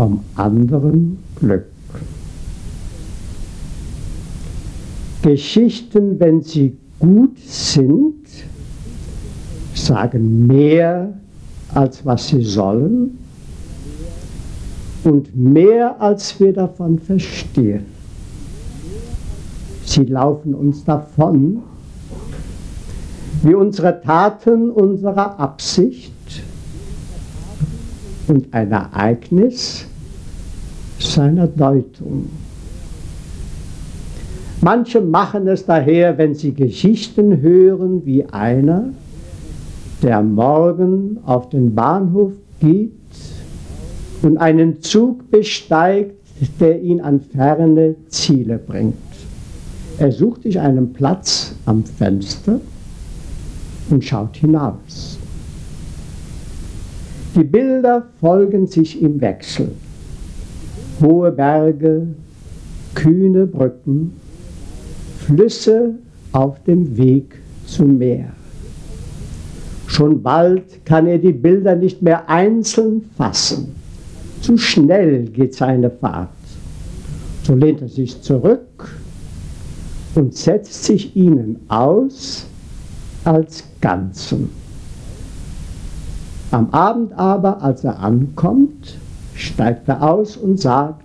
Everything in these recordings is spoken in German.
vom anderen Glück. Geschichten, wenn sie gut sind, sagen mehr, als was sie sollen und mehr, als wir davon verstehen. Sie laufen uns davon, wie unsere Taten unserer Absicht und ein Ereignis seiner Deutung. Manche machen es daher, wenn sie Geschichten hören, wie einer, der morgen auf den Bahnhof geht und einen Zug besteigt, der ihn an ferne Ziele bringt. Er sucht sich einen Platz am Fenster und schaut hinaus. Die Bilder folgen sich im Wechsel. Hohe Berge, kühne Brücken, Flüsse auf dem Weg zum Meer. Schon bald kann er die Bilder nicht mehr einzeln fassen. Zu schnell geht seine Fahrt. So lehnt er sich zurück und setzt sich ihnen aus als Ganzen. Am Abend aber, als er ankommt, steigt er aus und sagt,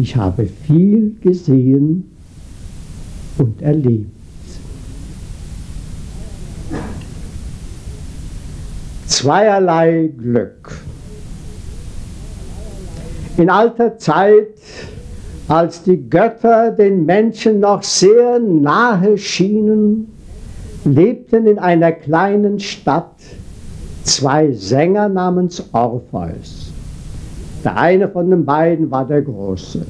ich habe viel gesehen und erlebt. zweierlei Glück. In alter Zeit, als die Götter den Menschen noch sehr nahe schienen, lebten in einer kleinen Stadt zwei Sänger namens Orpheus. Der eine von den beiden war der Große.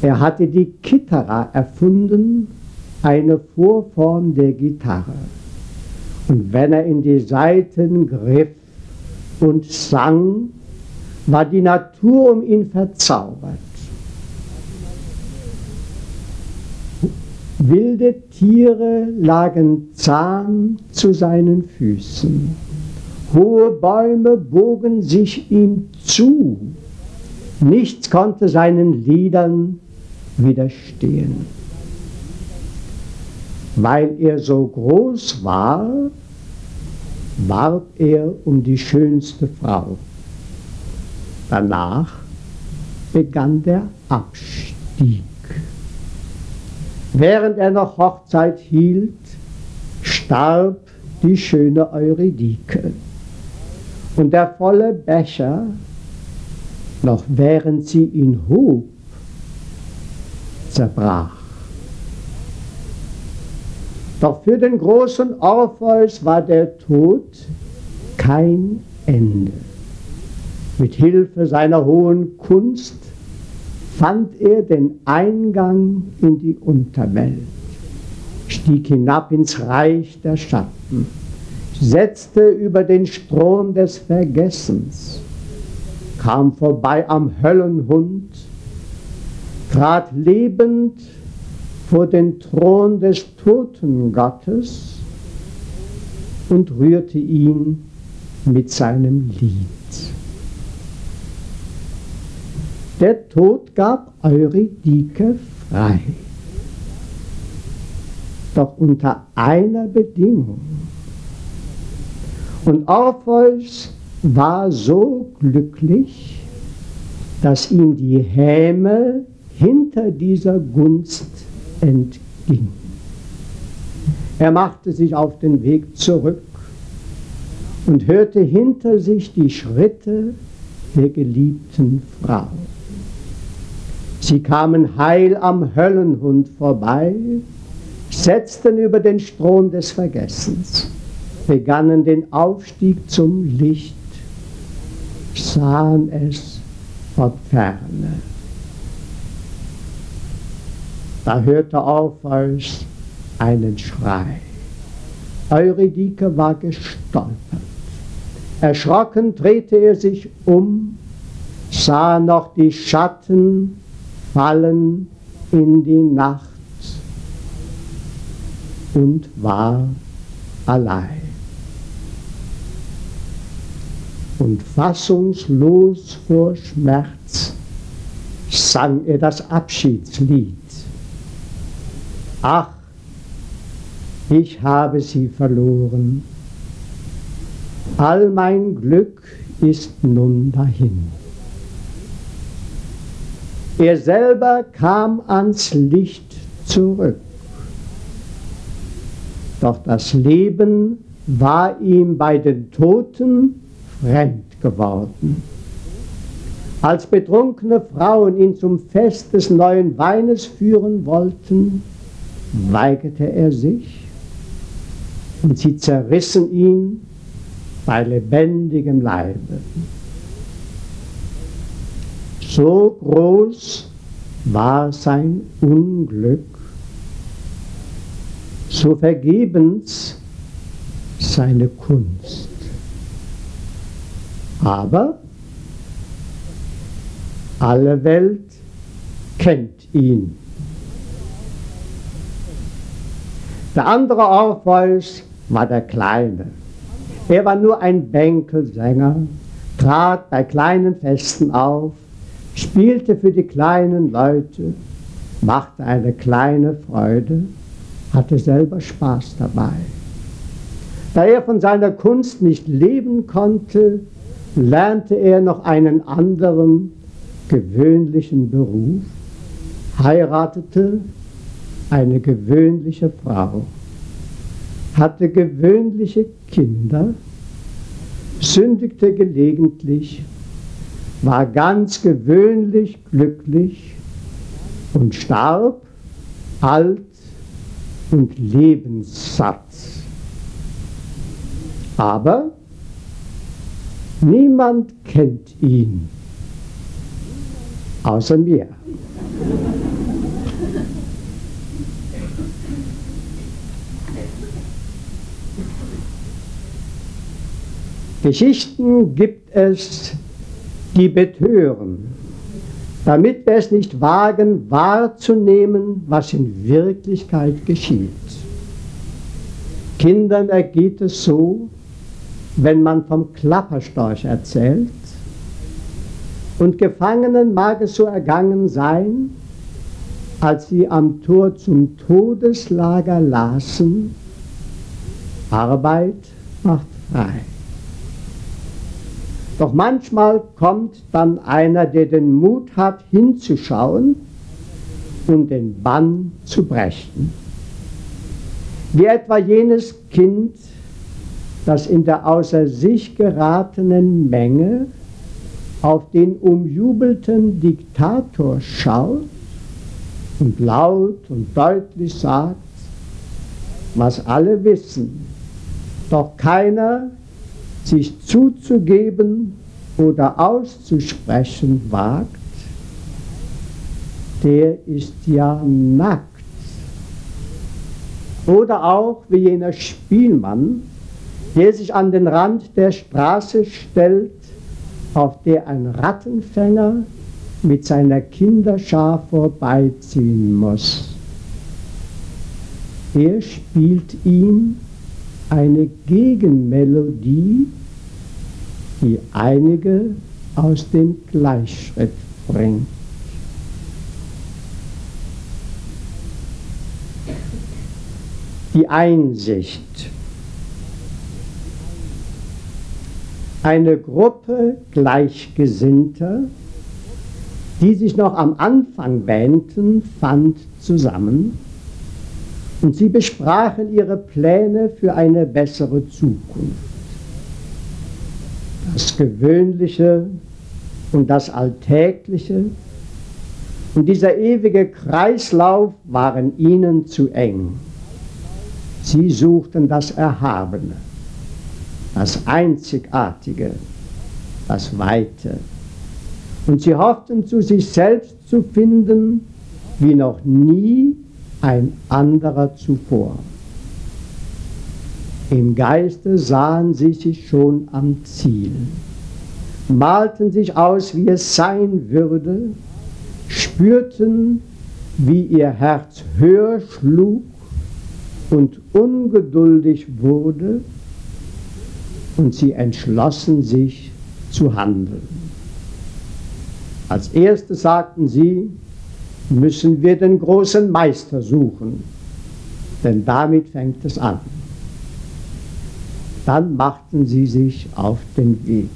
Er hatte die Kitara erfunden, eine Vorform der Gitarre. Und wenn er in die Saiten griff und sang, war die Natur um ihn verzaubert. Wilde Tiere lagen zahm zu seinen Füßen. Hohe Bäume bogen sich ihm zu. Nichts konnte seinen Liedern widerstehen. Weil er so groß war, warb er um die schönste Frau. Danach begann der Abstieg. Während er noch Hochzeit hielt, starb die schöne Eurydike. Und der volle Becher, noch während sie ihn hob, zerbrach. Doch für den großen Orpheus war der Tod kein Ende. Mit Hilfe seiner hohen Kunst fand er den Eingang in die Unterwelt, stieg hinab ins Reich der Schatten, setzte über den Strom des Vergessens, kam vorbei am Höllenhund, trat lebend vor den Thron des Totengottes und rührte ihn mit seinem Lied. Der Tod gab Eurydike frei, doch unter einer Bedingung. Und Orpheus war so glücklich, dass ihm die Häme hinter dieser Gunst entging. Er machte sich auf den Weg zurück und hörte hinter sich die Schritte der geliebten Frau. Sie kamen heil am Höllenhund vorbei, setzten über den Strom des Vergessens, begannen den Aufstieg zum Licht, sahen es von ferne. Da hörte Orpheus einen Schrei. Eurydike war gestolpert. Erschrocken drehte er sich um, sah noch die Schatten fallen in die Nacht und war allein. Und fassungslos vor Schmerz sang er das Abschiedslied. Ach, ich habe sie verloren. All mein Glück ist nun dahin. Er selber kam ans Licht zurück. Doch das Leben war ihm bei den Toten fremd geworden. Als betrunkene Frauen ihn zum Fest des neuen Weines führen wollten, weigerte er sich und sie zerrissen ihn bei lebendigem Leibe. So groß war sein Unglück, so vergebens seine Kunst. Aber alle Welt kennt ihn. Der andere Orpheus war der Kleine. Er war nur ein Bänkelsänger, trat bei kleinen Festen auf, spielte für die kleinen Leute, machte eine kleine Freude, hatte selber Spaß dabei. Da er von seiner Kunst nicht leben konnte, lernte er noch einen anderen gewöhnlichen Beruf, heiratete eine gewöhnliche Frau hatte gewöhnliche Kinder, sündigte gelegentlich, war ganz gewöhnlich glücklich und starb alt und lebenssatt. Aber niemand kennt ihn außer mir. Geschichten gibt es, die betören, damit wir es nicht wagen, wahrzunehmen, was in Wirklichkeit geschieht. Kindern ergeht es so, wenn man vom Klapperstorch erzählt, und Gefangenen mag es so ergangen sein, als sie am Tor zum Todeslager lasen, Arbeit macht frei. Doch manchmal kommt dann einer, der den Mut hat, hinzuschauen und den Bann zu brechen. Wie etwa jenes Kind, das in der außer sich geratenen Menge auf den umjubelten Diktator schaut und laut und deutlich sagt, was alle wissen, doch keiner sich zuzugeben oder auszusprechen wagt, der ist ja nackt. Oder auch wie jener Spielmann, der sich an den Rand der Straße stellt, auf der ein Rattenfänger mit seiner Kinderschar vorbeiziehen muss. Er spielt ihm eine Gegenmelodie, die einige aus dem Gleichschritt bringt. Die Einsicht. Eine Gruppe Gleichgesinnter, die sich noch am Anfang wähnten, fand zusammen und sie besprachen ihre Pläne für eine bessere Zukunft. Das Gewöhnliche und das Alltägliche und dieser ewige Kreislauf waren ihnen zu eng. Sie suchten das Erhabene, das Einzigartige, das Weite. Und sie hofften zu sich selbst zu finden, wie noch nie ein anderer zuvor. Im Geiste sahen sie sich schon am Ziel, malten sich aus, wie es sein würde, spürten, wie ihr Herz höher schlug und ungeduldig wurde, und sie entschlossen sich zu handeln. Als erstes sagten sie, müssen wir den großen Meister suchen, denn damit fängt es an. Dann machten sie sich auf den Weg.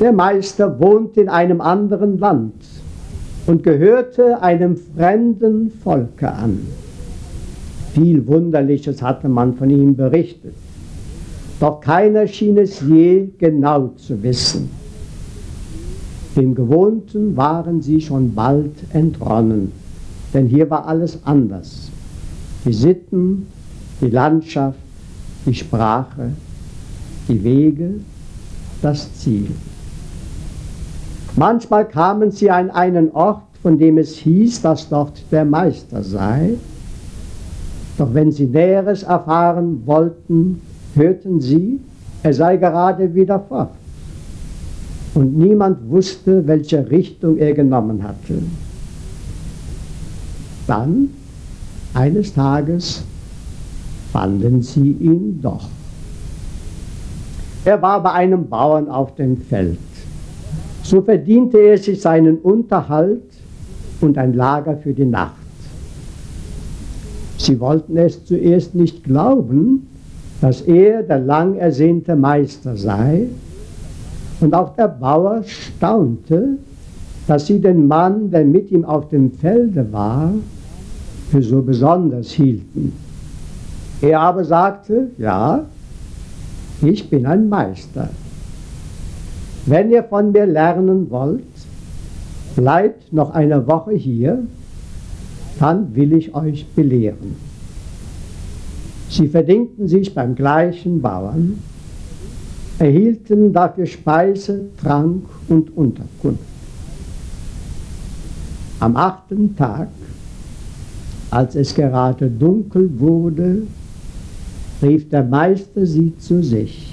Der Meister wohnte in einem anderen Land und gehörte einem fremden Volke an. Viel Wunderliches hatte man von ihm berichtet, doch keiner schien es je genau zu wissen. Dem Gewohnten waren sie schon bald entronnen, denn hier war alles anders. Die Sitten, die Landschaft, die Sprache, die Wege, das Ziel. Manchmal kamen sie an einen Ort, von dem es hieß, dass dort der Meister sei. Doch wenn sie Näheres erfahren wollten, hörten sie, er sei gerade wieder fort. Und niemand wusste, welche Richtung er genommen hatte. Dann, eines Tages, fanden sie ihn doch. Er war bei einem Bauern auf dem Feld. So verdiente er sich seinen Unterhalt und ein Lager für die Nacht. Sie wollten es zuerst nicht glauben, dass er der lang ersehnte Meister sei, und auch der Bauer staunte, dass sie den Mann, der mit ihm auf dem Felde war, für so besonders hielten. Er aber sagte, ja, ich bin ein Meister. Wenn ihr von mir lernen wollt, bleibt noch eine Woche hier, dann will ich euch belehren. Sie verdingten sich beim gleichen Bauern, erhielten dafür Speise, Trank und Unterkunft. Am achten Tag, als es gerade dunkel wurde, rief der Meister sie zu sich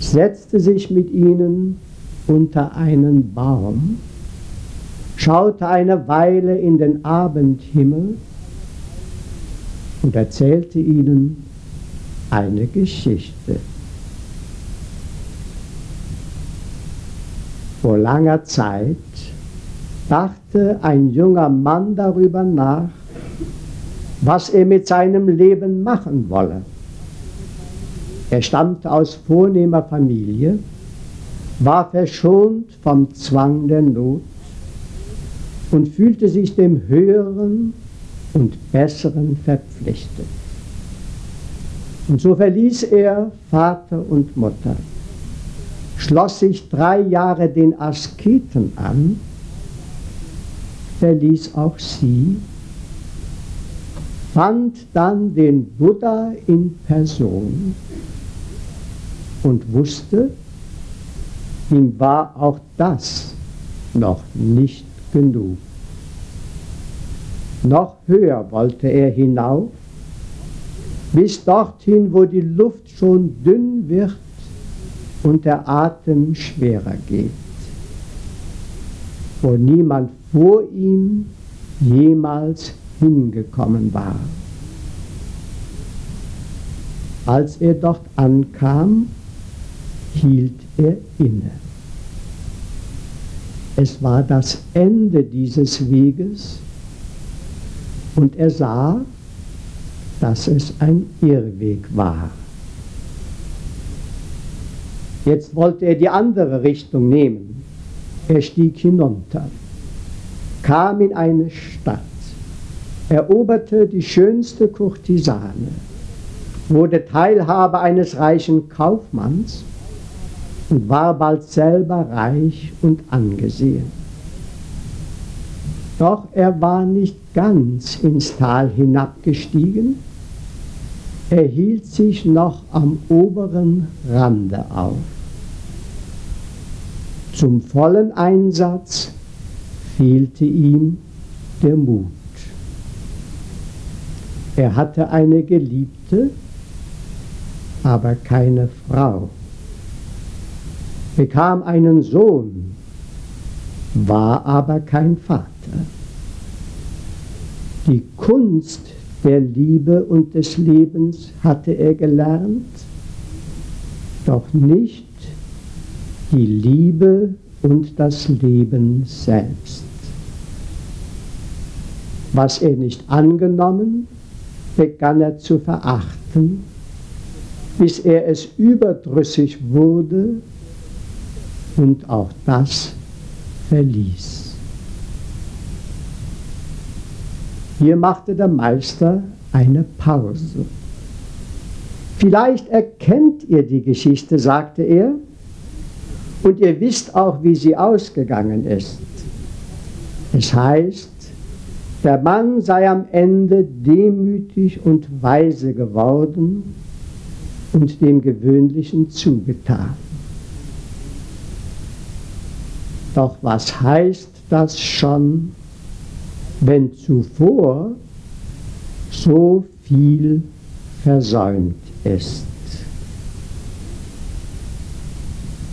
setzte sich mit ihnen unter einen Baum, schaute eine Weile in den Abendhimmel und erzählte ihnen eine Geschichte. Vor langer Zeit dachte ein junger Mann darüber nach, was er mit seinem Leben machen wolle. Er stammte aus vornehmer Familie, war verschont vom Zwang der Not und fühlte sich dem Höheren und Besseren verpflichtet. Und so verließ er Vater und Mutter, schloss sich drei Jahre den Asketen an, verließ auch sie, fand dann den Buddha in Person und wusste, ihm war auch das noch nicht genug. Noch höher wollte er hinauf, bis dorthin, wo die Luft schon dünn wird und der Atem schwerer geht, wo niemand vor ihm jemals hingekommen war. Als er dort ankam, hielt er inne. Es war das Ende dieses Weges und er sah, dass es ein Irrweg war. Jetzt wollte er die andere Richtung nehmen. Er stieg hinunter, kam in eine Stadt, eroberte die schönste Kurtisane, wurde Teilhaber eines reichen Kaufmanns und war bald selber reich und angesehen. Doch er war nicht ganz ins Tal hinabgestiegen, er hielt sich noch am oberen Rande auf. Zum vollen Einsatz fehlte ihm der Mut. Er hatte eine Geliebte, aber keine Frau bekam einen Sohn, war aber kein Vater. Die Kunst der Liebe und des Lebens hatte er gelernt, doch nicht die Liebe und das Leben selbst. Was er nicht angenommen, begann er zu verachten, bis er es überdrüssig wurde und auch das verließ. Hier machte der Meister eine Pause. Vielleicht erkennt ihr die Geschichte, sagte er, und ihr wisst auch, wie sie ausgegangen ist. Es heißt, der Mann sei am Ende demütig und weise geworden und dem Gewöhnlichen zugetan. Doch was heißt das schon, wenn zuvor so viel versäumt ist?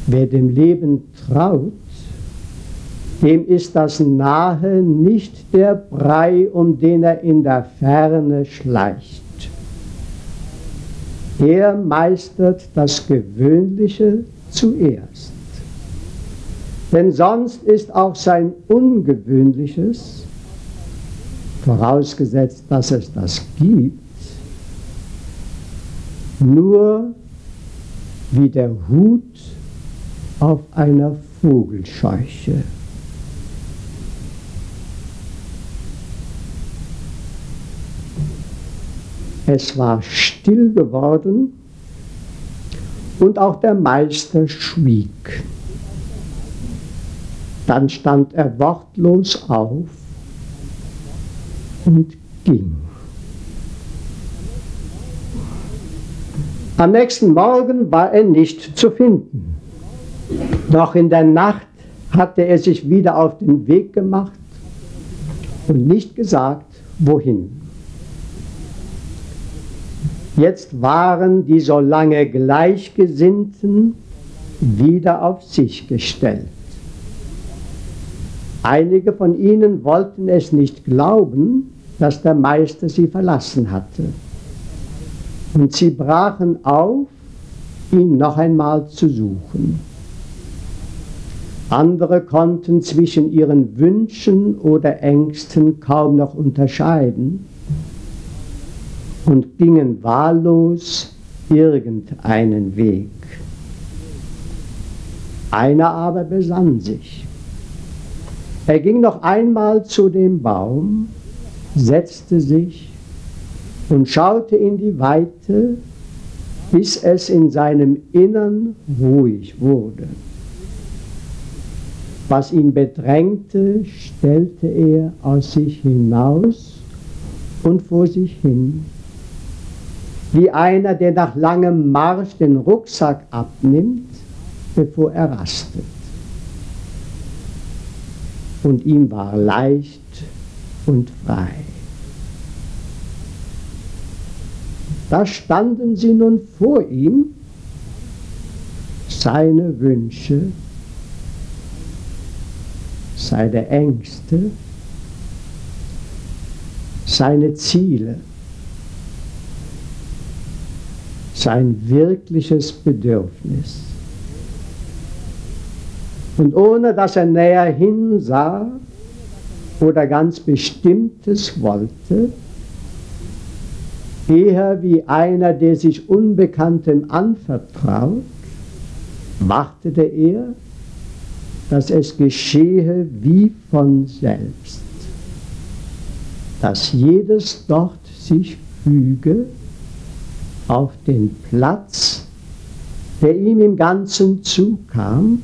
Wer dem Leben traut, dem ist das Nahe nicht der Brei, um den er in der Ferne schleicht. Er meistert das Gewöhnliche zuerst. Denn sonst ist auch sein Ungewöhnliches, vorausgesetzt, dass es das gibt, nur wie der Hut auf einer Vogelscheuche. Es war still geworden und auch der Meister schwieg. Dann stand er wortlos auf und ging. Am nächsten Morgen war er nicht zu finden. Noch in der Nacht hatte er sich wieder auf den Weg gemacht und nicht gesagt, wohin. Jetzt waren die so lange Gleichgesinnten wieder auf sich gestellt. Einige von ihnen wollten es nicht glauben, dass der Meister sie verlassen hatte. Und sie brachen auf, ihn noch einmal zu suchen. Andere konnten zwischen ihren Wünschen oder Ängsten kaum noch unterscheiden und gingen wahllos irgendeinen Weg. Einer aber besann sich. Er ging noch einmal zu dem Baum, setzte sich und schaute in die Weite, bis es in seinem Innern ruhig wurde. Was ihn bedrängte, stellte er aus sich hinaus und vor sich hin, wie einer, der nach langem Marsch den Rucksack abnimmt, bevor er rastet. Und ihm war leicht und frei. Da standen sie nun vor ihm, seine Wünsche seine Ängste, seine Ziele, sein wirkliches Bedürfnis. Und ohne dass er näher hinsah oder ganz Bestimmtes wollte, eher wie einer, der sich Unbekanntem anvertraut, wartete er dass es geschehe wie von selbst, dass jedes dort sich füge auf den Platz, der ihm im Ganzen zukam,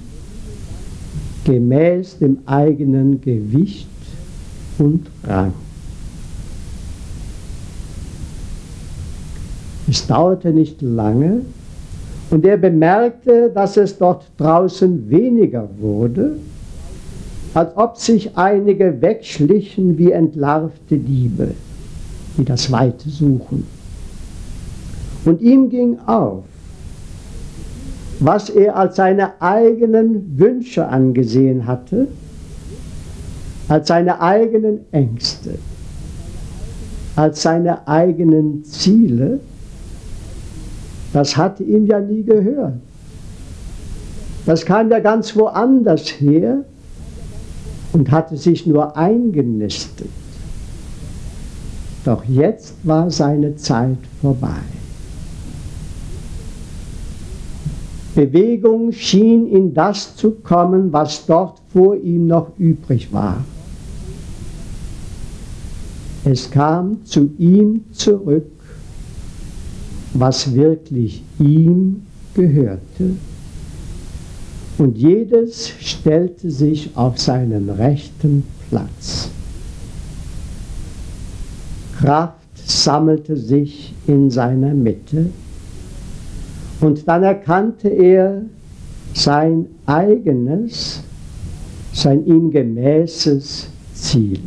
gemäß dem eigenen Gewicht und Rang. Es dauerte nicht lange, und er bemerkte, dass es dort draußen weniger wurde, als ob sich einige wegschlichen wie entlarvte Diebe, die das Weite suchen. Und ihm ging auf, was er als seine eigenen Wünsche angesehen hatte, als seine eigenen Ängste, als seine eigenen Ziele, das hatte ihm ja nie gehört. Das kam ja ganz woanders her und hatte sich nur eingenistet. Doch jetzt war seine Zeit vorbei. Bewegung schien in das zu kommen, was dort vor ihm noch übrig war. Es kam zu ihm zurück, was wirklich ihm gehörte. Und jedes stellte sich auf seinen rechten Platz. Kraft sammelte sich in seiner Mitte und dann erkannte er sein eigenes, sein ihm gemäßes Ziel.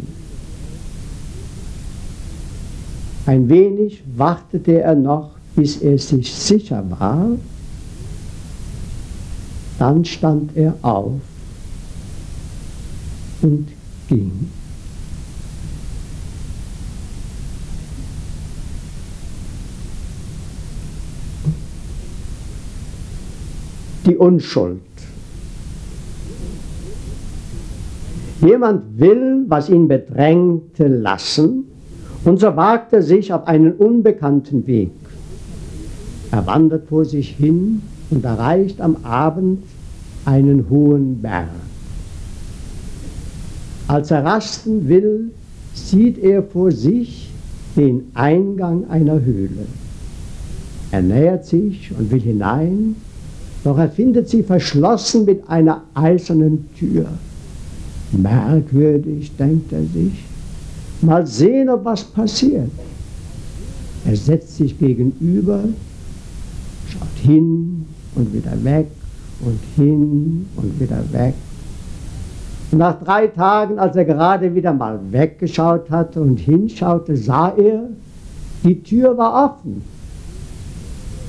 Ein wenig wartete er noch, bis er sich sicher war, dann stand er auf und ging. die Unschuld. Jemand will, was ihn bedrängte, lassen, und so wagt er sich auf einen unbekannten Weg. Er wandert vor sich hin und erreicht am Abend einen hohen Berg. Als er rasten will, sieht er vor sich den Eingang einer Höhle. Er nähert sich und will hinein, doch er findet sie verschlossen mit einer eisernen Tür. Merkwürdig, denkt er sich. Mal sehen, ob was passiert. Er setzt sich gegenüber, schaut hin und wieder weg und hin und wieder weg. Und nach drei Tagen, als er gerade wieder mal weggeschaut hatte und hinschaute, sah er, die Tür war offen.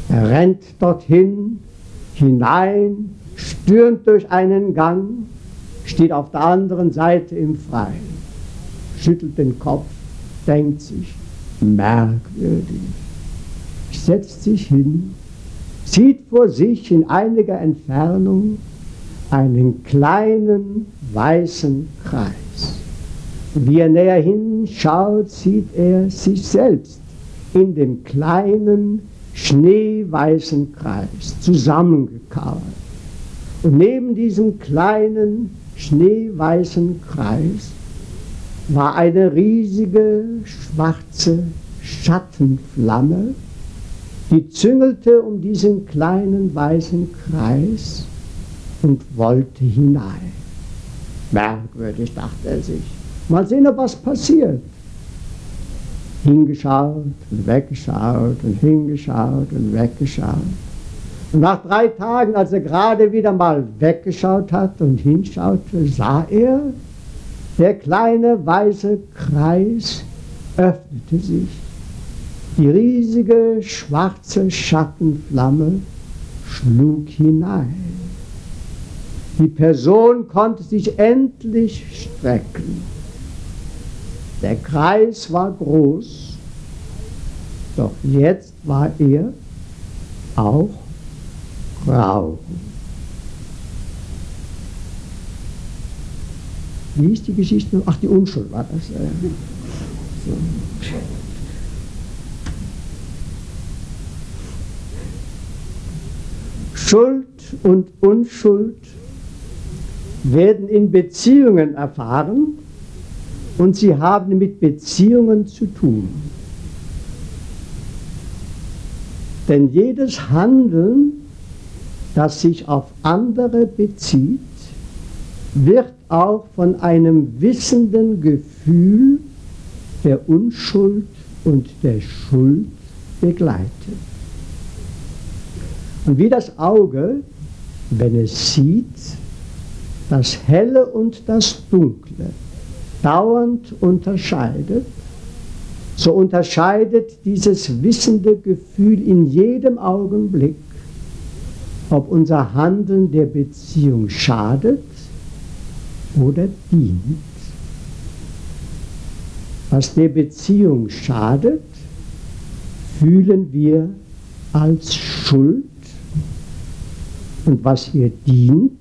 Er rennt dorthin hinein, stürmt durch einen Gang, steht auf der anderen Seite im Freien, schüttelt den Kopf, denkt sich, merkwürdig, setzt sich hin, sieht vor sich in einiger Entfernung einen kleinen weißen Kreis. Wie er näher hinschaut, sieht er sich selbst in dem kleinen schneeweißen Kreis zusammengekauert. Und neben diesem kleinen schneeweißen Kreis war eine riesige schwarze Schattenflamme, die züngelte um diesen kleinen weißen Kreis und wollte hinein. Merkwürdig, dachte er sich. Mal sehen, ob was passiert hingeschaut und weggeschaut und hingeschaut und weggeschaut. Und nach drei Tagen, als er gerade wieder mal weggeschaut hat und hinschaute, sah er, der kleine weiße Kreis öffnete sich. Die riesige schwarze Schattenflamme schlug hinein. Die Person konnte sich endlich strecken. Der Kreis war groß, doch jetzt war er auch grau. Wie ist die Geschichte? Ach, die Unschuld war das. Äh, so. Schuld und Unschuld werden in Beziehungen erfahren, und sie haben mit Beziehungen zu tun. Denn jedes Handeln, das sich auf andere bezieht, wird auch von einem wissenden Gefühl der Unschuld und der Schuld begleitet. Und wie das Auge, wenn es sieht, das Helle und das Dunkle, dauernd unterscheidet, so unterscheidet dieses wissende Gefühl in jedem Augenblick, ob unser Handeln der Beziehung schadet oder dient. Was der Beziehung schadet, fühlen wir als Schuld und was hier dient,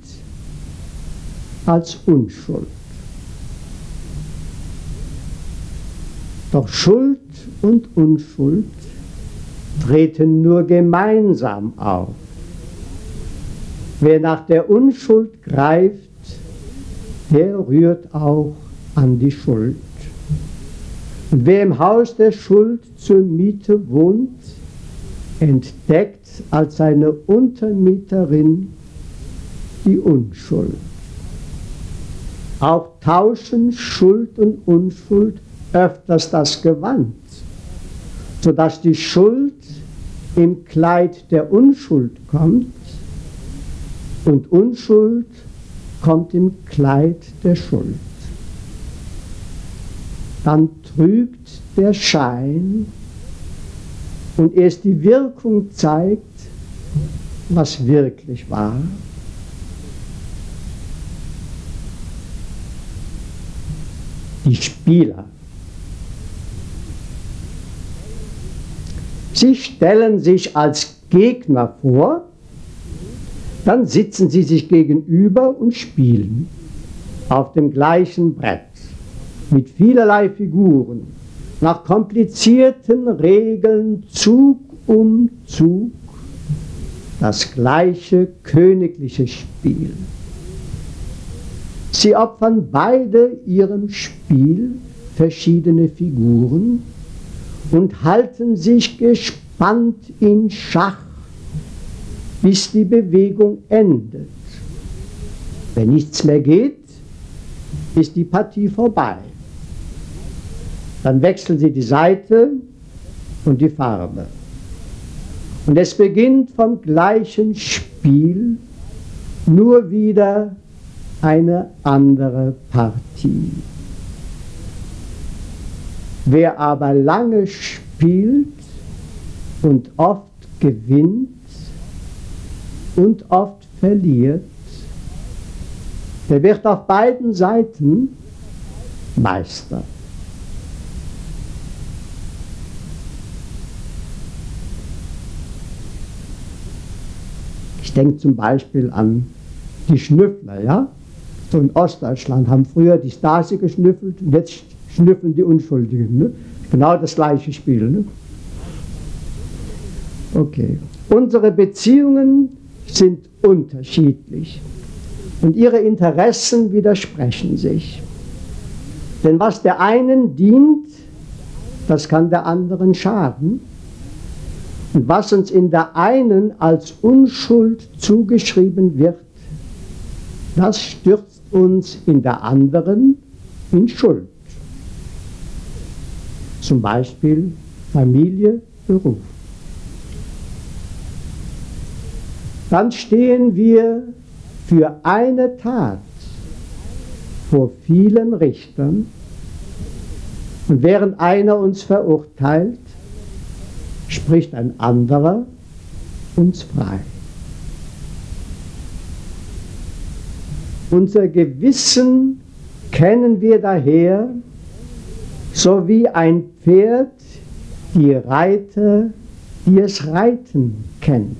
als Unschuld. Doch Schuld und Unschuld treten nur gemeinsam auf. Wer nach der Unschuld greift, der rührt auch an die Schuld. Und wer im Haus der Schuld zur Miete wohnt, entdeckt als seine Untermieterin die Unschuld. Auch tauschen Schuld und Unschuld öfters das Gewand, sodass die Schuld im Kleid der Unschuld kommt und Unschuld kommt im Kleid der Schuld. Dann trügt der Schein und erst die Wirkung zeigt, was wirklich war. Die Spieler. Sie stellen sich als Gegner vor, dann sitzen sie sich gegenüber und spielen auf dem gleichen Brett mit vielerlei Figuren, nach komplizierten Regeln Zug um Zug das gleiche königliche Spiel. Sie opfern beide ihrem Spiel verschiedene Figuren und halten sich gespannt in Schach, bis die Bewegung endet. Wenn nichts mehr geht, ist die Partie vorbei. Dann wechseln sie die Seite und die Farbe. Und es beginnt vom gleichen Spiel, nur wieder eine andere Partie. Wer aber lange spielt und oft gewinnt und oft verliert, der wird auf beiden Seiten Meister. Denke zum Beispiel an die Schnüffler, ja? So in Ostdeutschland haben früher die Stasi geschnüffelt und jetzt schnüffeln die Unschuldigen. Ne? Genau das gleiche Spiel. Ne? Okay. Unsere Beziehungen sind unterschiedlich und ihre Interessen widersprechen sich. Denn was der einen dient, das kann der anderen schaden. Was uns in der einen als Unschuld zugeschrieben wird, das stürzt uns in der anderen in Schuld. Zum Beispiel Familie, Beruf. Dann stehen wir für eine Tat vor vielen Richtern und während einer uns verurteilt, spricht ein anderer uns frei. Unser Gewissen kennen wir daher, so wie ein Pferd die Reiter, die es reiten kennt.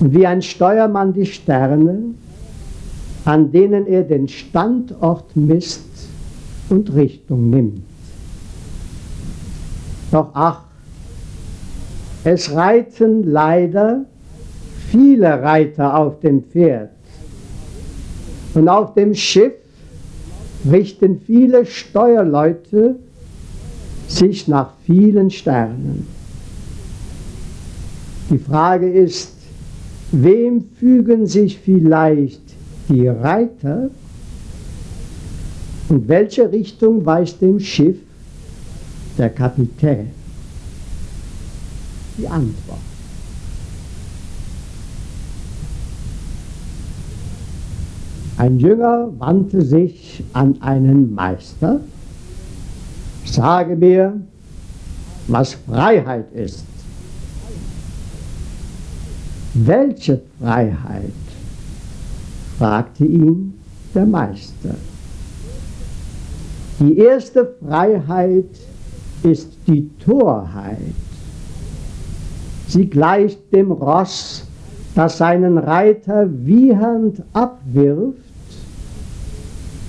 Und wie ein Steuermann die Sterne, an denen er den Standort misst und Richtung nimmt. Doch ach, es reiten leider viele Reiter auf dem Pferd. Und auf dem Schiff richten viele Steuerleute sich nach vielen Sternen. Die Frage ist, wem fügen sich vielleicht die Reiter und welche Richtung weist dem Schiff der Kapitän? Die Antwort. Ein Jünger wandte sich an einen Meister, sage mir, was Freiheit ist. Welche Freiheit? fragte ihn der Meister. Die erste Freiheit ist die Torheit. Sie gleicht dem Ross, das seinen Reiter wiehernd abwirft,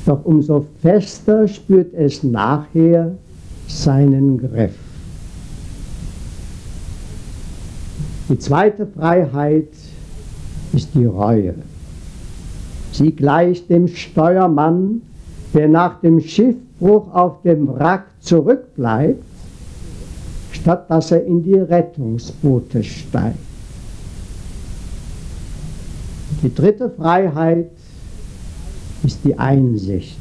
doch umso fester spürt es nachher seinen Griff. Die zweite Freiheit ist die Reue. Sie gleicht dem Steuermann, der nach dem Schiffbruch auf dem Wrack zurückbleibt, statt dass er in die Rettungsboote steigt. Die dritte Freiheit ist die Einsicht.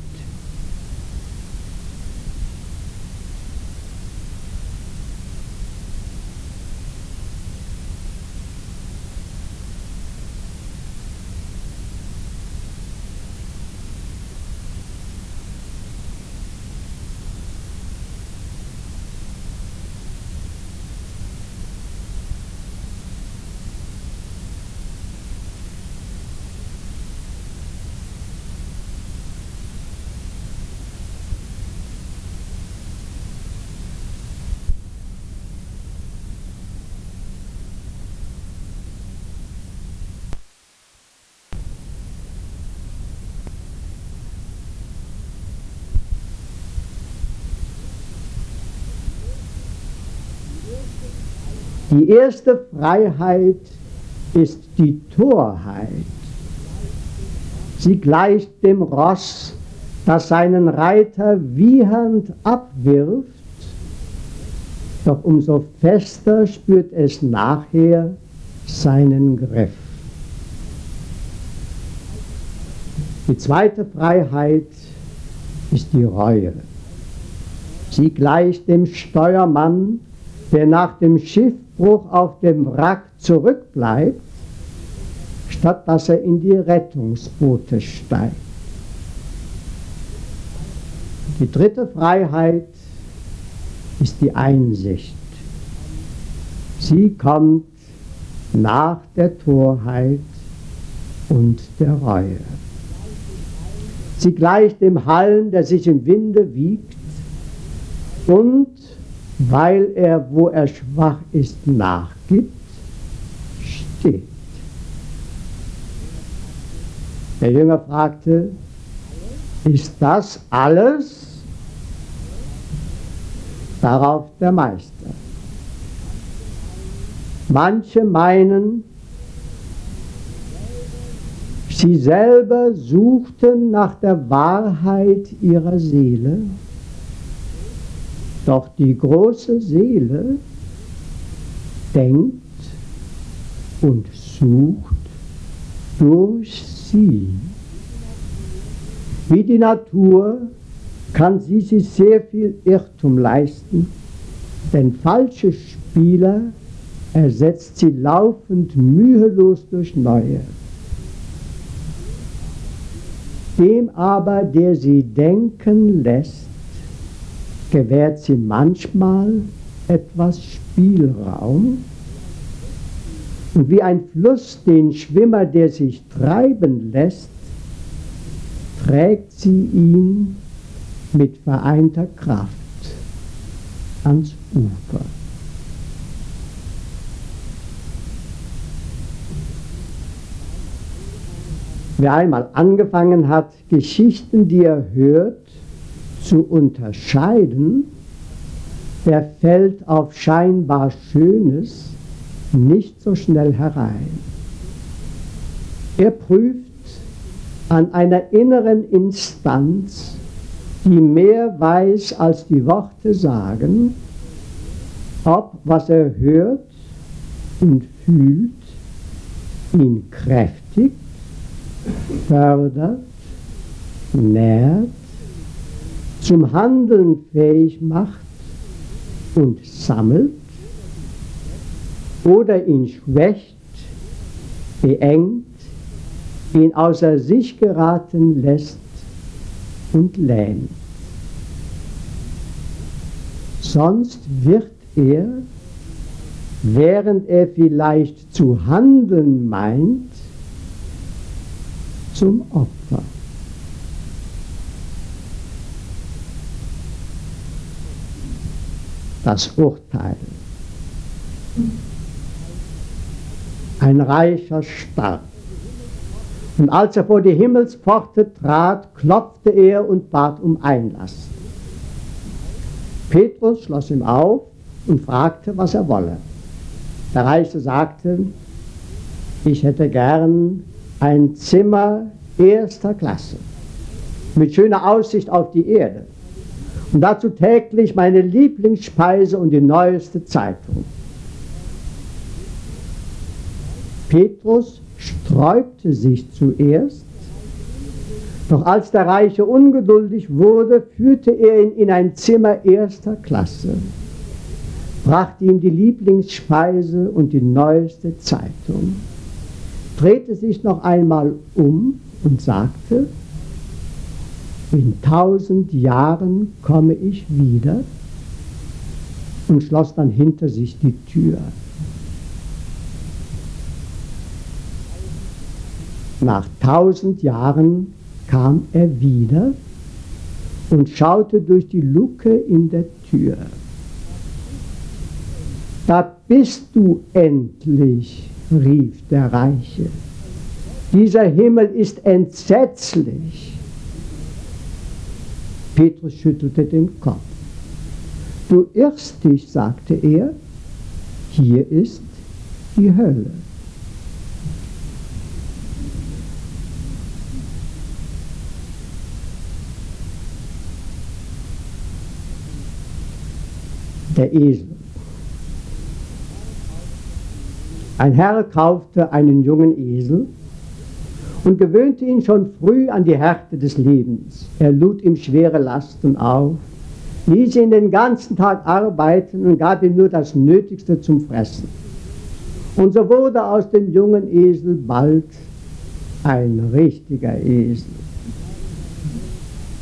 Die erste Freiheit ist die Torheit. Sie gleicht dem Ross, das seinen Reiter wiehernd abwirft, doch umso fester spürt es nachher seinen Griff. Die zweite Freiheit ist die Reue. Sie gleicht dem Steuermann, der nach dem Schiffbruch auf dem Wrack zurückbleibt, statt dass er in die Rettungsboote steigt. Die dritte Freiheit ist die Einsicht. Sie kommt nach der Torheit und der Reue. Sie gleicht dem Halm, der sich im Winde wiegt und weil er, wo er schwach ist, nachgibt, steht. Der Jünger fragte, ist das alles? Darauf der Meister. Manche meinen, sie selber suchten nach der Wahrheit ihrer Seele doch die große Seele denkt und sucht durch sie. Wie die Natur kann sie sich sehr viel Irrtum leisten, denn falsche Spieler ersetzt sie laufend mühelos durch neue. Dem aber, der sie denken lässt, gewährt sie manchmal etwas Spielraum. Und wie ein Fluss den Schwimmer, der sich treiben lässt, trägt sie ihn mit vereinter Kraft ans Ufer. Wer einmal angefangen hat, Geschichten, die er hört, zu unterscheiden, der fällt auf scheinbar Schönes nicht so schnell herein. Er prüft an einer inneren Instanz, die mehr weiß als die Worte sagen, ob was er hört und fühlt ihn kräftigt, fördert, nährt zum Handeln fähig macht und sammelt oder ihn schwächt, beengt, ihn außer sich geraten lässt und lähmt. Sonst wird er, während er vielleicht zu handeln meint, zum Opfer. Das Urteil. Ein Reicher starb. Und als er vor die Himmelspforte trat, klopfte er und bat um Einlass. Petrus schloss ihm auf und fragte, was er wolle. Der Reiche sagte, ich hätte gern ein Zimmer erster Klasse mit schöner Aussicht auf die Erde und dazu täglich meine Lieblingsspeise und die neueste Zeitung. Petrus sträubte sich zuerst, doch als der Reiche ungeduldig wurde, führte er ihn in ein Zimmer erster Klasse, brachte ihm die Lieblingsspeise und die neueste Zeitung, drehte sich noch einmal um und sagte, in tausend Jahren komme ich wieder und schloss dann hinter sich die Tür. Nach tausend Jahren kam er wieder und schaute durch die Luke in der Tür. Da bist du endlich, rief der Reiche. Dieser Himmel ist entsetzlich. Petrus schüttelte den Kopf. Du irrst dich, sagte er, hier ist die Hölle. der Esel. Ein Herr kaufte einen jungen Esel und gewöhnte ihn schon früh an die Härte des Lebens. Er lud ihm schwere Lasten auf, ließ ihn den ganzen Tag arbeiten und gab ihm nur das Nötigste zum Fressen. Und so wurde aus dem jungen Esel bald ein richtiger Esel.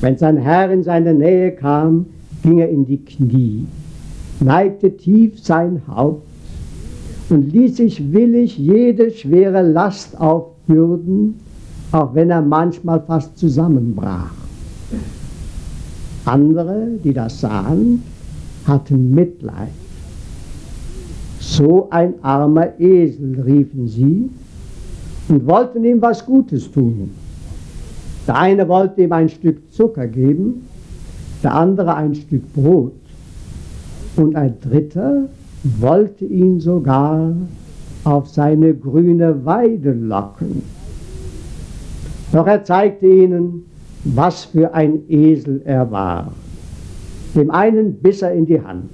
Wenn sein Herr in seine Nähe kam, ging er in die Knie neigte tief sein Haupt und ließ sich willig jede schwere Last aufbürden, auch wenn er manchmal fast zusammenbrach. Andere, die das sahen, hatten Mitleid. So ein armer Esel, riefen sie, und wollten ihm was Gutes tun. Der eine wollte ihm ein Stück Zucker geben, der andere ein Stück Brot und ein dritter wollte ihn sogar auf seine grüne Weide locken. Doch er zeigte ihnen, was für ein Esel er war. Dem einen biss er in die Hand,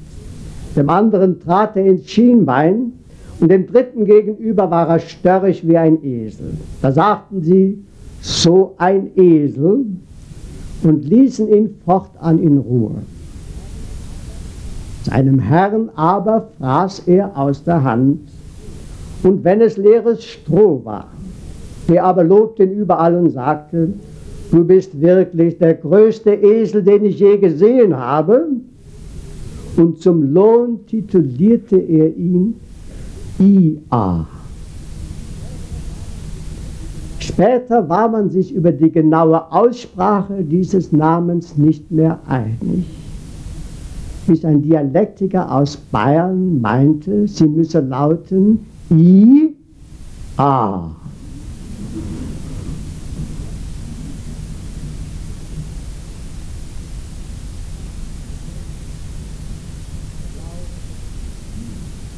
dem anderen trat er ins Schienbein und dem dritten gegenüber war er störrig wie ein Esel. Da sagten sie, so ein Esel und ließen ihn fortan in Ruhe. Seinem Herrn aber fraß er aus der Hand, und wenn es leeres Stroh war, der aber lobte ihn überall und sagte, du bist wirklich der größte Esel, den ich je gesehen habe. Und zum Lohn titulierte er ihn IA. Später war man sich über die genaue Aussprache dieses Namens nicht mehr einig bis ein Dialektiker aus Bayern meinte, sie müsse lauten I,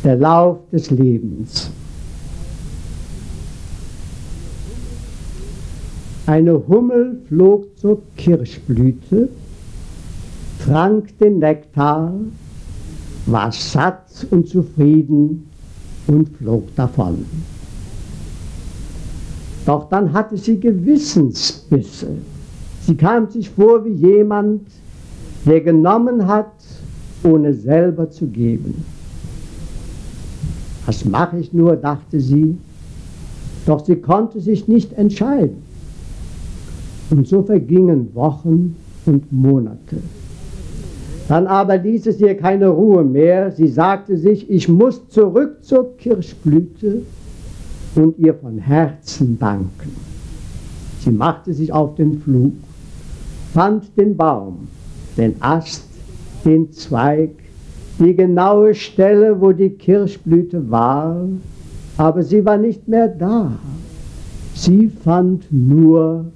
Der Lauf des Lebens. Eine Hummel flog zur Kirschblüte trank den Nektar, war satt und zufrieden und flog davon. Doch dann hatte sie Gewissensbisse. Sie kam sich vor wie jemand, der genommen hat, ohne selber zu geben. Was mache ich nur, dachte sie, doch sie konnte sich nicht entscheiden. Und so vergingen Wochen und Monate. Dann aber ließ es ihr keine Ruhe mehr. Sie sagte sich, ich muss zurück zur Kirschblüte und ihr von Herzen danken. Sie machte sich auf den Flug, fand den Baum, den Ast, den Zweig, die genaue Stelle, wo die Kirschblüte war, Aber sie war nicht mehr da. Sie fand nur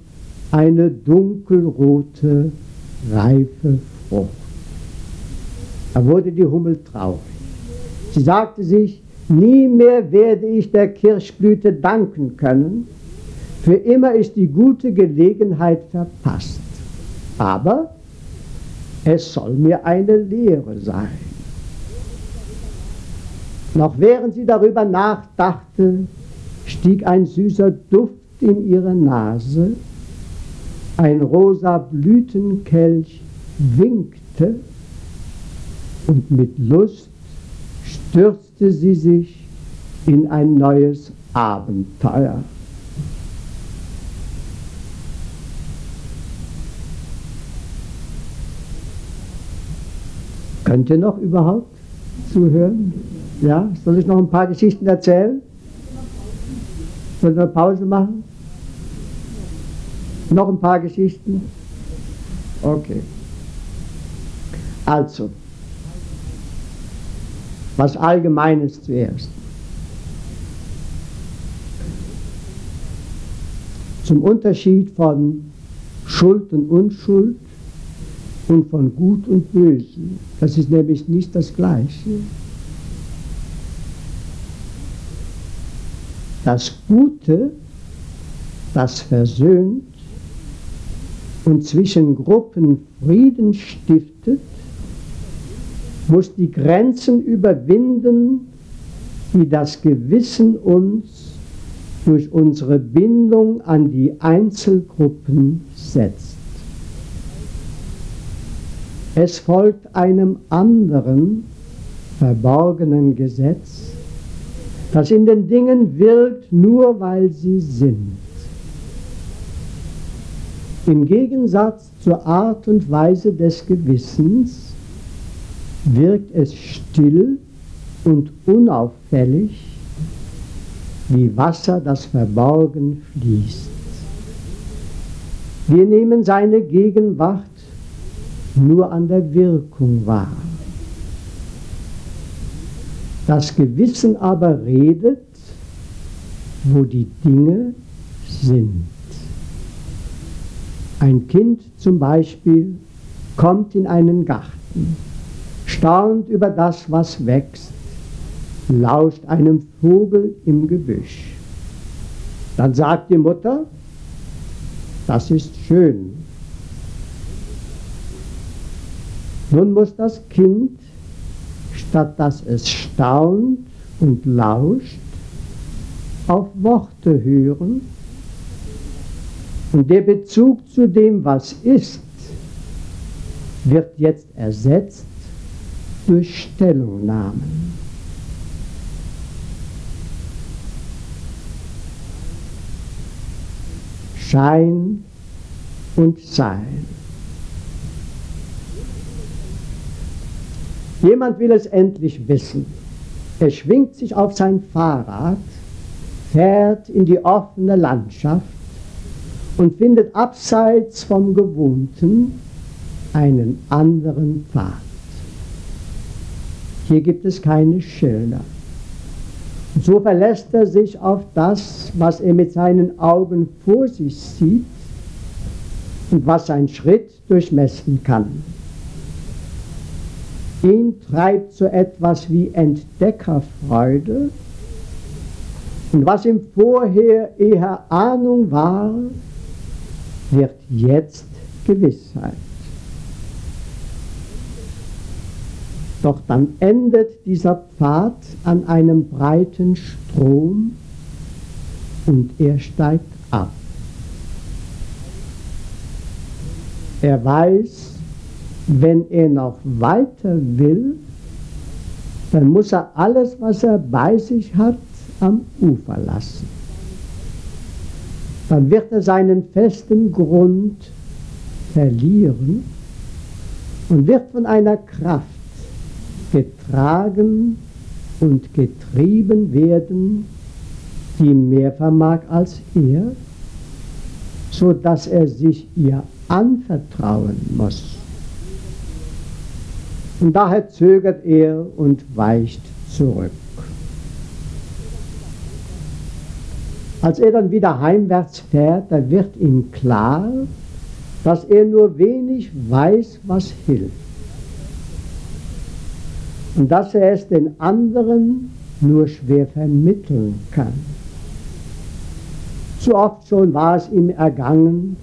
eine dunkelrote, reife Frucht. Da wurde die Hummel traurig. Sie sagte sich, nie mehr werde ich der Kirschblüte danken können. Für immer ist die gute Gelegenheit verpasst. Aber es soll mir eine Lehre sein. Noch während sie darüber nachdachte, stieg ein süßer Duft in ihre Nase, ein rosa Blütenkelch winkte und mit Lust stürzte sie sich in ein neues Abenteuer. Könnt ihr noch überhaupt zuhören? Ja, soll ich noch ein paar Geschichten erzählen? Sollen wir Pause machen? Noch ein paar Geschichten? Okay. Also, was Allgemeines zuerst. Zum Unterschied von Schuld und Unschuld und von Gut und Böse. Das ist nämlich nicht das Gleiche. Das Gute, das versöhnt und zwischen Gruppen Frieden stiftet, muss die Grenzen überwinden, die das Gewissen uns durch unsere Bindung an die Einzelgruppen setzt. Es folgt einem anderen verborgenen Gesetz, das in den Dingen wirkt, nur weil sie sind. Im Gegensatz zur Art und Weise des Gewissens wirkt es still und unauffällig, wie Wasser, das verborgen fließt. Wir nehmen seine Gegenwart nur an der Wirkung wahr. Das Gewissen aber redet, wo die Dinge sind. Ein Kind zum Beispiel kommt in einen Garten, staunt über das, was wächst, lauscht einem Vogel im Gebüsch. Dann sagt die Mutter, das ist schön. Nun muss das Kind, statt dass es staunt und lauscht, auf Worte hören und der Bezug zu dem, was ist, wird jetzt ersetzt durch Stellungnahmen. Schein und Sein. Jemand will es endlich wissen. Er schwingt sich auf sein Fahrrad, fährt in die offene Landschaft und findet abseits vom Gewohnten einen anderen Pfad. Hier gibt es keine Schilder. So verlässt er sich auf das, was er mit seinen Augen vor sich sieht und was sein Schritt durchmessen kann. Ihn treibt so etwas wie Entdeckerfreude und was ihm vorher eher Ahnung war, wird jetzt Gewissheit. Doch dann endet dieser Pfad an einem breiten Strom und er steigt ab. Er weiß, wenn er noch weiter will, dann muss er alles, was er bei sich hat, am Ufer lassen dann wird er seinen festen Grund verlieren und wird von einer Kraft getragen und getrieben werden, die mehr vermag als er, so dass er sich ihr anvertrauen muss. Und daher zögert er und weicht zurück. Als er dann wieder heimwärts fährt, da wird ihm klar, dass er nur wenig weiß, was hilft. Und dass er es den anderen nur schwer vermitteln kann. Zu oft schon war es ihm ergangen,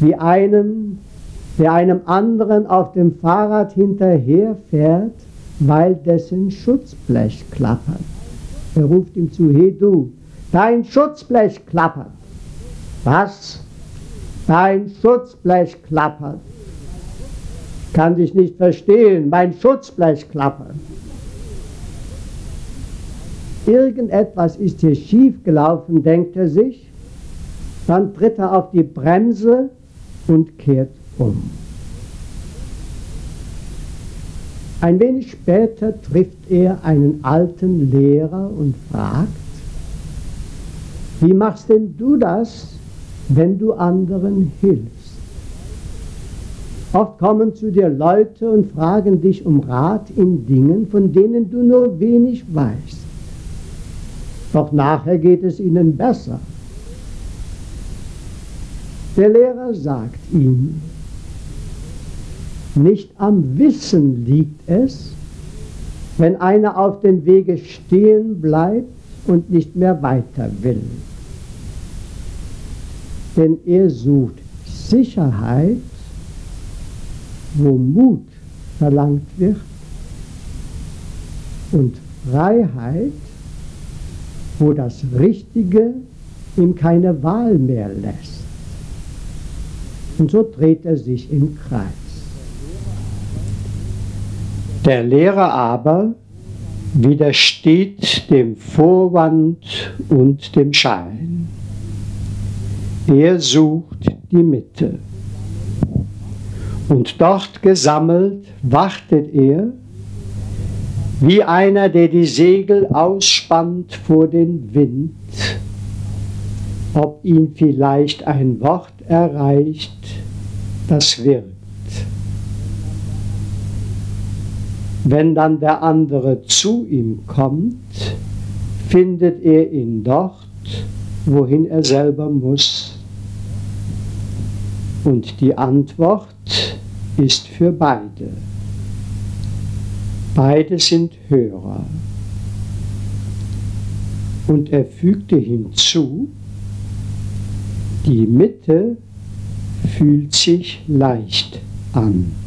wie einem, der einem anderen auf dem Fahrrad hinterherfährt, weil dessen Schutzblech klappert. Er ruft ihm zu, hey du, dein Schutzblech klappert. Was? Dein Schutzblech klappert. Kann dich nicht verstehen, mein Schutzblech klappert. Irgendetwas ist hier schief gelaufen, denkt er sich. Dann tritt er auf die Bremse und kehrt um. Ein wenig später trifft er einen alten Lehrer und fragt, wie machst denn du das, wenn du anderen hilfst? Oft kommen zu dir Leute und fragen dich um Rat in Dingen, von denen du nur wenig weißt. Doch nachher geht es ihnen besser. Der Lehrer sagt ihm, nicht am Wissen liegt es, wenn einer auf dem Wege stehen bleibt und nicht mehr weiter will. Denn er sucht Sicherheit, wo Mut verlangt wird und Freiheit, wo das Richtige ihm keine Wahl mehr lässt. Und so dreht er sich im Kreis. Der Lehrer aber widersteht dem Vorwand und dem Schein. Er sucht die Mitte. Und dort gesammelt wartet er, wie einer, der die Segel ausspannt vor den Wind, ob ihn vielleicht ein Wort erreicht, das wirkt. Wenn dann der andere zu ihm kommt, findet er ihn dort, wohin er selber muss. Und die Antwort ist für beide. Beide sind Hörer. Und er fügte hinzu, die Mitte fühlt sich leicht an.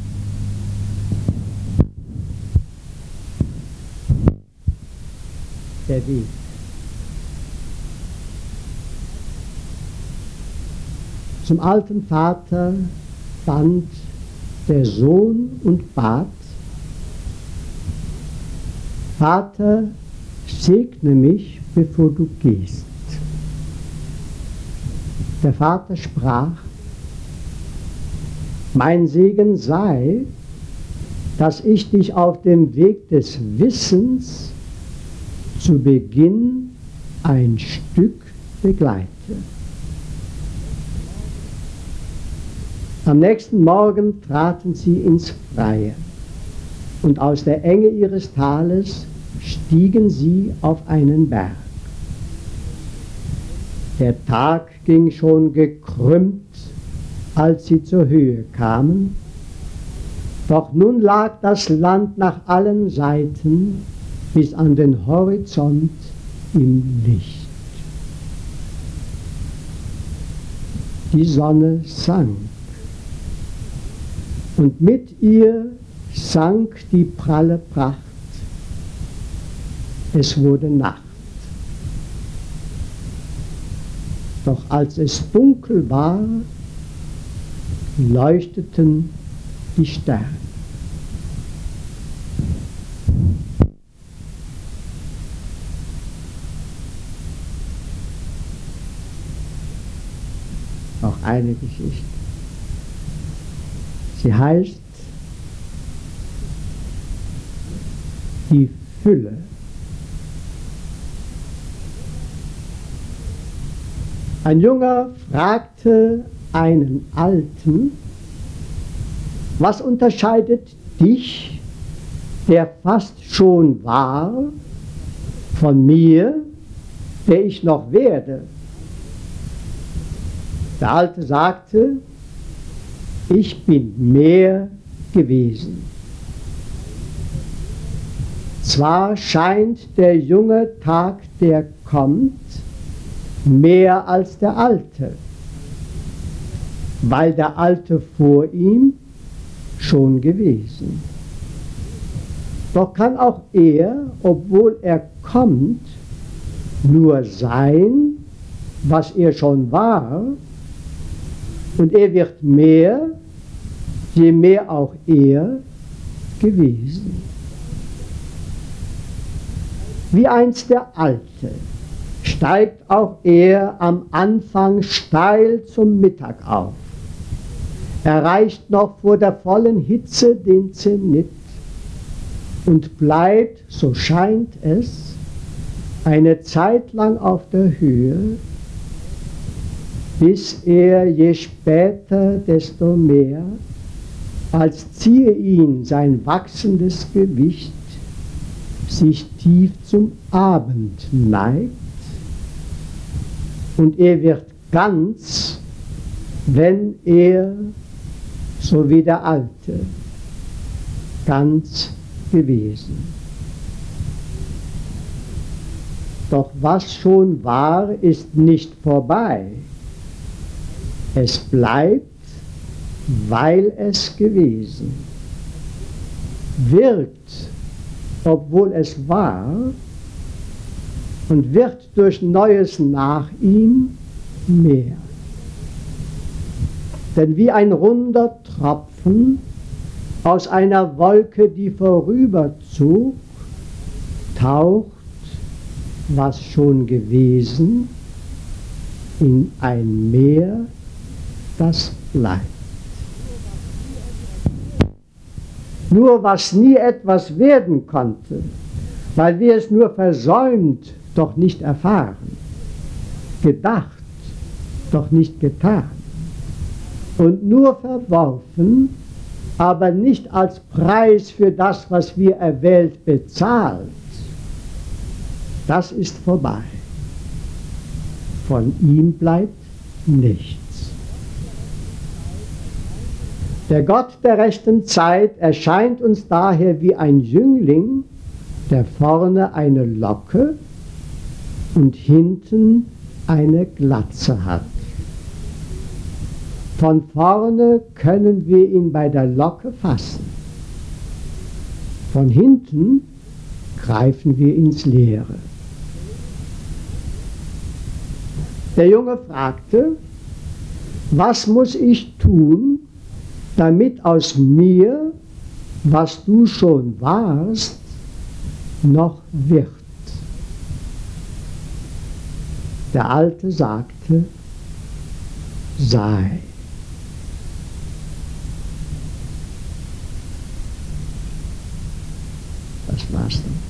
Der Weg. Zum alten Vater band der Sohn und bat, Vater, segne mich, bevor du gehst. Der Vater sprach, mein Segen sei, dass ich dich auf dem Weg des Wissens zu Beginn ein Stück begleite. Am nächsten Morgen traten sie ins Freie und aus der Enge ihres Tales stiegen sie auf einen Berg. Der Tag ging schon gekrümmt, als sie zur Höhe kamen, doch nun lag das Land nach allen Seiten bis an den Horizont im Licht. Die Sonne sank und mit ihr sank die pralle Pracht. Es wurde Nacht. Doch als es dunkel war, leuchteten die Sterne. Eine Geschichte. Sie heißt die Fülle. Ein Junger fragte einen Alten, was unterscheidet dich, der fast schon war, von mir, der ich noch werde? Der Alte sagte, ich bin mehr gewesen. Zwar scheint der junge Tag, der kommt, mehr als der alte, weil der alte vor ihm schon gewesen. Doch kann auch er, obwohl er kommt, nur sein, was er schon war, und er wird mehr, je mehr auch er gewesen. Wie einst der Alte steigt auch er am Anfang steil zum Mittag auf, erreicht noch vor der vollen Hitze den Zenit und bleibt, so scheint es, eine Zeit lang auf der Höhe, bis er je später, desto mehr, als ziehe ihn sein wachsendes Gewicht, sich tief zum Abend neigt und er wird ganz, wenn er, so wie der Alte, ganz gewesen. Doch was schon war, ist nicht vorbei. Es bleibt, weil es gewesen. Wirkt, obwohl es war, und wird durch Neues nach ihm mehr. Denn wie ein runder Tropfen aus einer Wolke, die vorüberzog, taucht, was schon gewesen, in ein Meer, das bleibt. Nur was nie etwas werden konnte, weil wir es nur versäumt, doch nicht erfahren, gedacht, doch nicht getan und nur verworfen, aber nicht als Preis für das, was wir erwählt, bezahlt, das ist vorbei. Von ihm bleibt nichts. Der Gott der rechten Zeit erscheint uns daher wie ein Jüngling, der vorne eine Locke und hinten eine Glatze hat. Von vorne können wir ihn bei der Locke fassen. Von hinten greifen wir ins Leere. Der Junge fragte, was muss ich tun, damit aus mir, was du schon warst, noch wird? Der Alte sagte, sei. Das war's dann.